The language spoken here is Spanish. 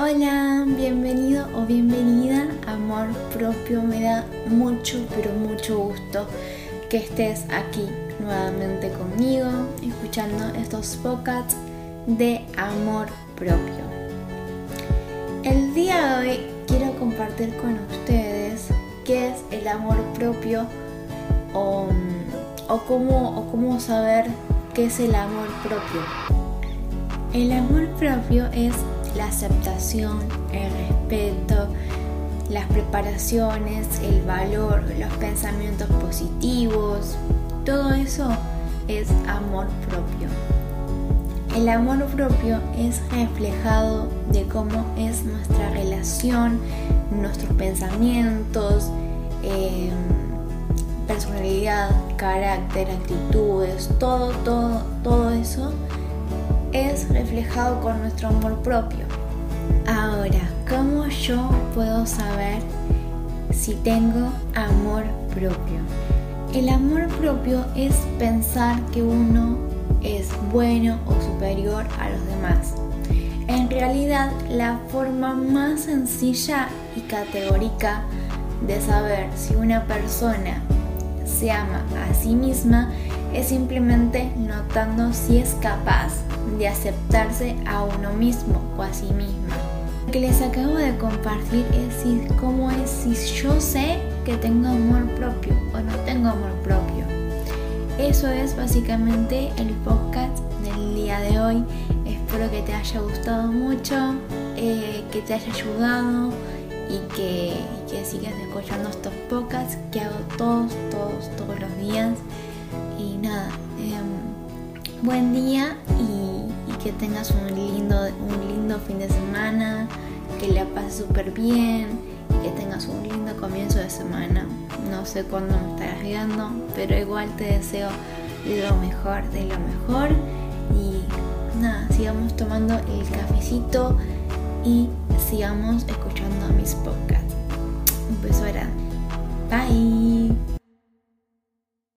Hola, bienvenido o bienvenida Amor Propio. Me da mucho, pero mucho gusto que estés aquí nuevamente conmigo, escuchando estos podcasts de Amor Propio. El día de hoy quiero compartir con ustedes qué es el amor propio o, o, cómo, o cómo saber qué es el amor propio. El amor propio es la aceptación, el respeto, las preparaciones, el valor, los pensamientos positivos, todo eso es amor propio. El amor propio es reflejado de cómo es nuestra relación, nuestros pensamientos, em, personalidad, carácter, actitudes, todo, todo, todo eso es reflejado con nuestro amor propio. Ahora, ¿cómo yo puedo saber si tengo amor propio? El amor propio es pensar que uno es bueno o superior a los demás. En realidad, la forma más sencilla y categórica de saber si una persona se ama a sí misma es simplemente notando si es capaz de aceptarse a uno mismo o a sí misma. Lo que les acabo de compartir es cómo es si yo sé que tengo amor propio o no tengo amor propio. Eso es básicamente el podcast del día de hoy. Espero que te haya gustado mucho, eh, que te haya ayudado y que, que sigas escuchando estos podcasts que hago todos, todos, todos los días. Y nada, em, buen día y, que tengas un lindo, un lindo fin de semana, que la pases súper bien y que tengas un lindo comienzo de semana. No sé cuándo me estarás viendo, pero igual te deseo lo mejor de lo mejor. Y nada, sigamos tomando el cafecito y sigamos escuchando mis podcasts. Un beso grande. Bye.